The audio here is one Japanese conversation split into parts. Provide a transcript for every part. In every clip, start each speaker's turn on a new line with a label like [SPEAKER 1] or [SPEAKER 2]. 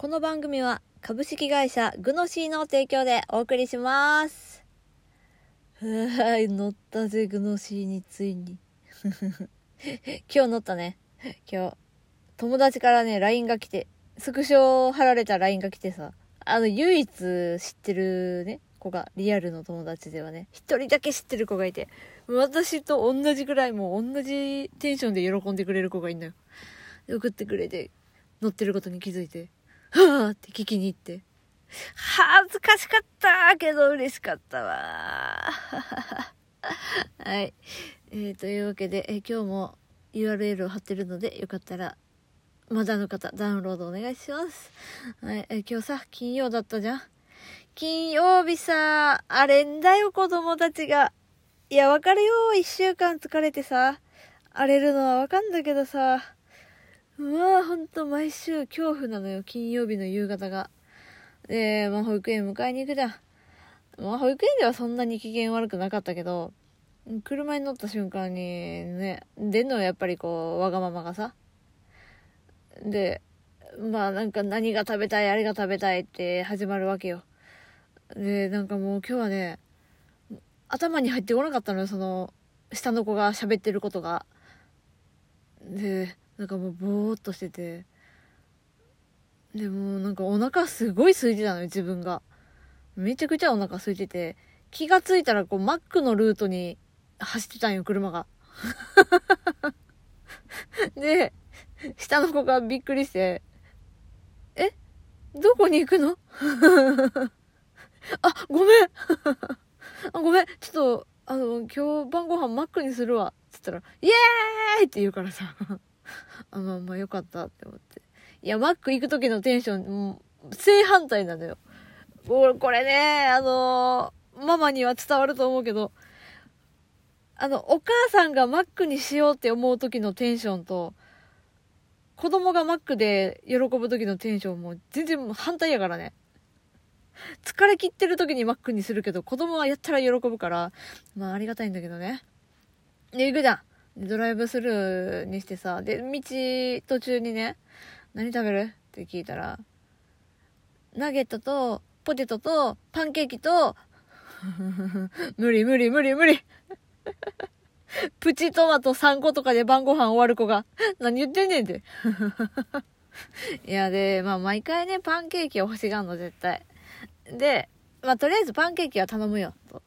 [SPEAKER 1] この番組は株式会社グノシーの提供でお送りします。はい、乗ったぜ、グノシーについに。今日乗ったね。今日、友達からね、LINE が来て、スクショを貼られた LINE が来てさ、あの、唯一知ってるね、子が、リアルの友達ではね、一人だけ知ってる子がいて、私と同じぐらいもう同じテンションで喜んでくれる子がいんのよ。送ってくれて、乗ってることに気づいて、はぁって聞きに行って、恥ずかしかったけど嬉しかったわ。はい。えー、というわけで、えー今日も URL を貼ってるので、よかったら、まだの方、ダウンロードお願いします。はい。えー今日さ、金曜だったじゃん。金曜日さ、あれんだよ、子供たちが。いや、わかるよ。一週間疲れてさ、荒れるのはわかんだけどさ、うわぁ、ほんと毎週恐怖なのよ、金曜日の夕方が。で、まあ、保育園迎えに行くじゃん。まあ、保育園ではそんなに機嫌悪くなかったけど、車に乗った瞬間にね、出んのはやっぱりこう、わがままがさ。で、まあなんか何が食べたい、あれが食べたいって始まるわけよ。で、なんかもう今日はね、頭に入ってこなかったのよ、その、下の子が喋ってることが。で、なんかもうぼーっとしてて。でもなんかお腹すごい空いてたのよ、自分が。めちゃくちゃお腹空いてて、気がついたらこう、マックのルートに走ってたんよ、車が。で、下の子がびっくりして、え？どこに行くの？あ、ごめん あ、ごめん。ちょっと、あの、今日晩ご飯マックにするわ。つったら、イエーイって言うからさ。あ、まあまあよかったって思って。いや、マック行く時のテンション、もう正反対なのよ。俺、これね、あのママには伝わると思うけど、あの、お母さんがマックにしようって思う時のテンションと、子供がマックで喜ぶ時のテンションも全然もう反対やからね。疲れ切ってる時にマックにするけど、子供はやったら喜ぶから、まあありがたいんだけどね。で、行くじゃん。ドライブスルーにしてさ、で、道途中にね、何食べる？って聞いたら、ナゲットと、ポテトと、パンケーキと、無理無理無理無理。プチトマト3個とかで晩ご飯終わる子が、何言ってんねんて。いや、で、まあ毎回ね、パンケーキを欲しがんの、絶対。で、まあとりあえずパンケーキは頼むよ、と。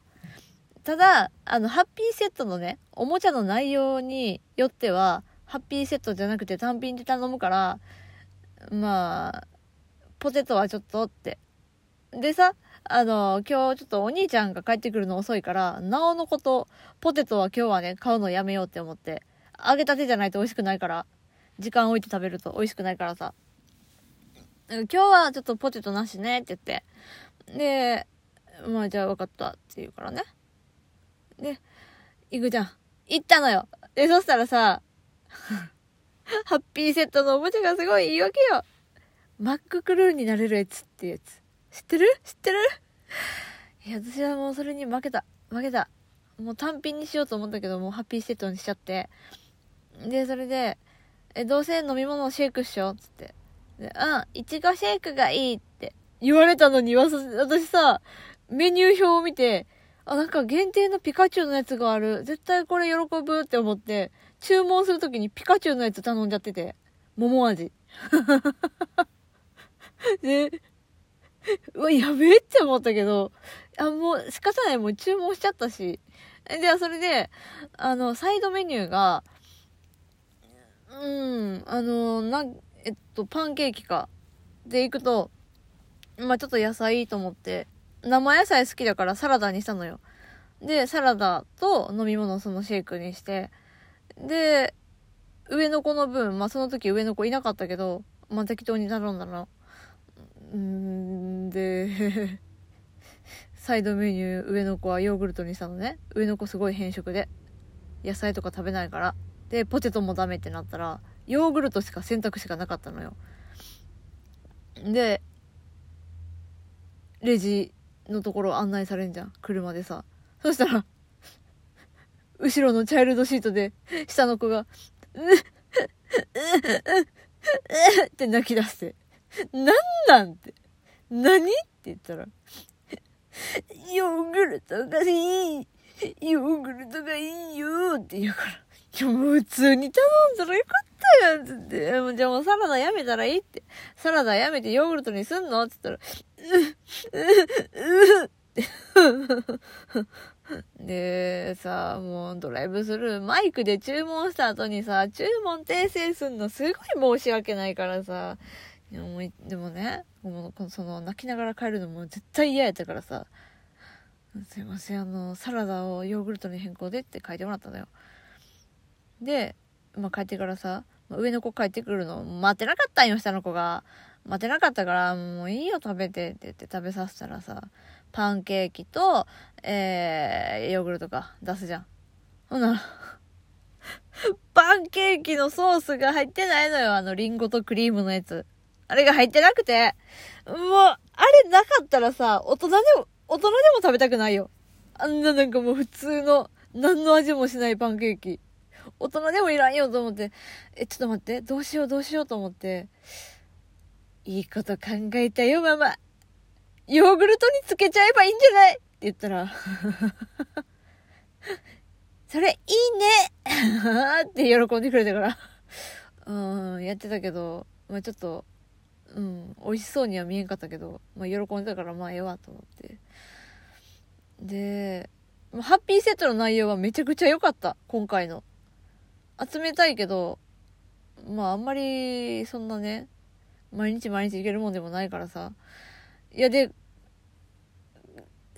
[SPEAKER 1] ただ、あの、ハッピーセットのね、おもちゃの内容によっては、ハッピーセットじゃなくて単品で頼むから、まあ、ポテトはちょっとって。でさ、あの、今日ちょっとお兄ちゃんが帰ってくるの遅いから、なおのこと、ポテトは今日はね、買うのやめようって思って。揚げたてじゃないと美味しくないから、時間置いて食べると美味しくないからさ。今日はちょっとポテトなしねって言って。で、まあじゃあ分かったって言うからね。で、行くじゃん。行ったのよ。で、そしたらさ、ハッピーセットのおもちゃがすごいいいわけよ。マッククルーになれるやつってやつ。知ってる？知ってる？いや、私はもうそれに負けた。負けた。もう単品にしようと思ったけど、もうハッピーセットにしちゃって。で、それで、え、どうせ飲み物をシェイクっしょつって。で、うん、いちごシェイクがいいって言われたのに、私さ、メニュー表を見て、あ、なんか限定のピカチュウのやつがある。絶対これ喜ぶって思って、注文するときにピカチュウのやつ頼んじゃってて。桃味。で、うわ、やべえって思ったけど、あ、もう仕方ない。もう注文しちゃったし。で、それで、あの、サイドメニューが、うん、あの、な、えっと、パンケーキか。で、行くと、まあちょっと野菜いいと思って、生野菜好きだからサラダにしたのよ。で、サラダと飲み物そのシェイクにして、で、上の子の分、まあその時上の子いなかったけど、まあ適当に頼んだの。うん、で、サイドメニュー上の子はヨーグルトにしたのね。上の子すごい変色で。野菜とか食べないから。で、ポテトもダメってなったら、ヨーグルトしか選択肢がなかったのよ。で、レジのところ案内されんじゃん。車でさ。そしたら、後ろのチャイルドシートで、下の子が、うっ、うっ、うっ、うっって泣き出して。なんなんって。何って言ったら、ヨーグルトがいい。ヨーグルトがいいよって言うから。いや、もう普通に頼んだらよかったよつって。もじゃあもうサラダやめたらいいって。サラダやめてヨーグルトにすんのって言ったら、で、さ、もうドライブスルー、マイクで注文した後にさ、注文訂正すんのすごい申し訳ないからさ、でもね、もうその泣きながら帰るのも絶対嫌やったからさ、すいません、あの、サラダをヨーグルトに変更でって書いてもらったのよ。で、まあ、帰ってからさ、上の子帰ってくるの待ってなかったんよ、下の子が。待てなかったから、もういいよ、食べてって言って食べさせたらさ、パンケーキと、えー、ヨーグルトか出すじゃん。ほんなら、パンケーキのソースが入ってないのよ、あのリンゴとクリームのやつ。あれが入ってなくて、もう、あれなかったらさ、大人でも、大人でも食べたくないよ。あんななんかもう普通の、何の味もしないパンケーキ。大人でもいらんよと思って、え、ちょっと待って、どうしようどうしようと思って、いいこと考えたよ、ママ。ヨーグルトにつけちゃえばいいんじゃない？って言ったら、それいいね って喜んでくれたから、うん、やってたけど、まあちょっと、うん、美味しそうには見えんかったけど、まあ喜んでたからまあええわと思って。で、ハッピーセットの内容はめちゃくちゃ良かった、今回の。集めたいけど、まああんまり、そんなね、毎日毎日いけるもんでもないからさ。いやで、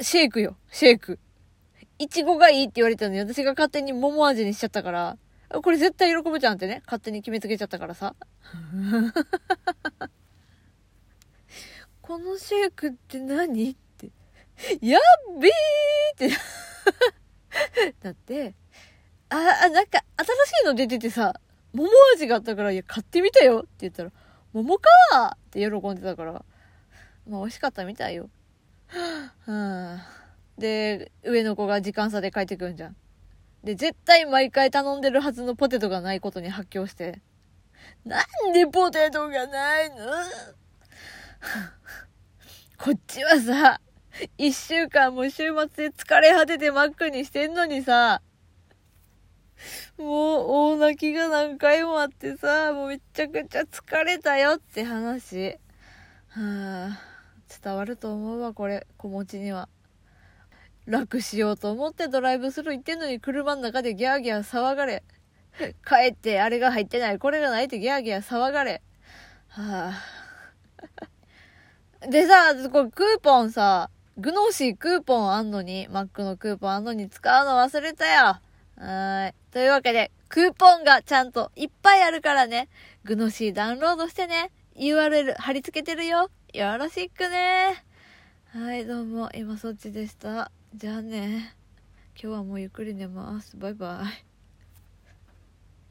[SPEAKER 1] シェイクよ、シェイク。いちごがいいって言われたのに、私が勝手に桃味にしちゃったから、これ絶対喜ぶじゃんってね、勝手に決めつけちゃったからさ。このシェイクって何って。やっべーってだって、あ、なんか新しいの出ててさ、桃味があったから、いや、買ってみたよって言ったら、桃かーって喜んでたから、まあ美味しかったみたいよ。はあ、で、上の子が時間差で帰ってくるんじゃん。で、絶対毎回頼んでるはずのポテトがないことに発狂して、なんでポテトがないの？こっちはさ、一週間も週末で疲れ果ててマックにしてんのにさ、もう大泣きが何回もあってさ、もうめちゃくちゃ疲れたよって話。はあ、伝わると思うわ、これ、子持ちには。楽しようと思ってドライブスルー行ってんのに車の中でギャーギャー騒がれ。帰ってあれが入ってない、これがないってギャーギャー騒がれ。はあ。でさ、これクーポンさ、グノーシークーポンあんのに、マックのクーポンあんのに使うの忘れたよ。はい。というわけで、クーポンがちゃんといっぱいあるからね、グノシーダウンロードしてね、URL 貼り付けてるよ。よろしくね。はい、どうも、今そっちでした。じゃあね。今日はもうゆっくり寝ます。バイバイ。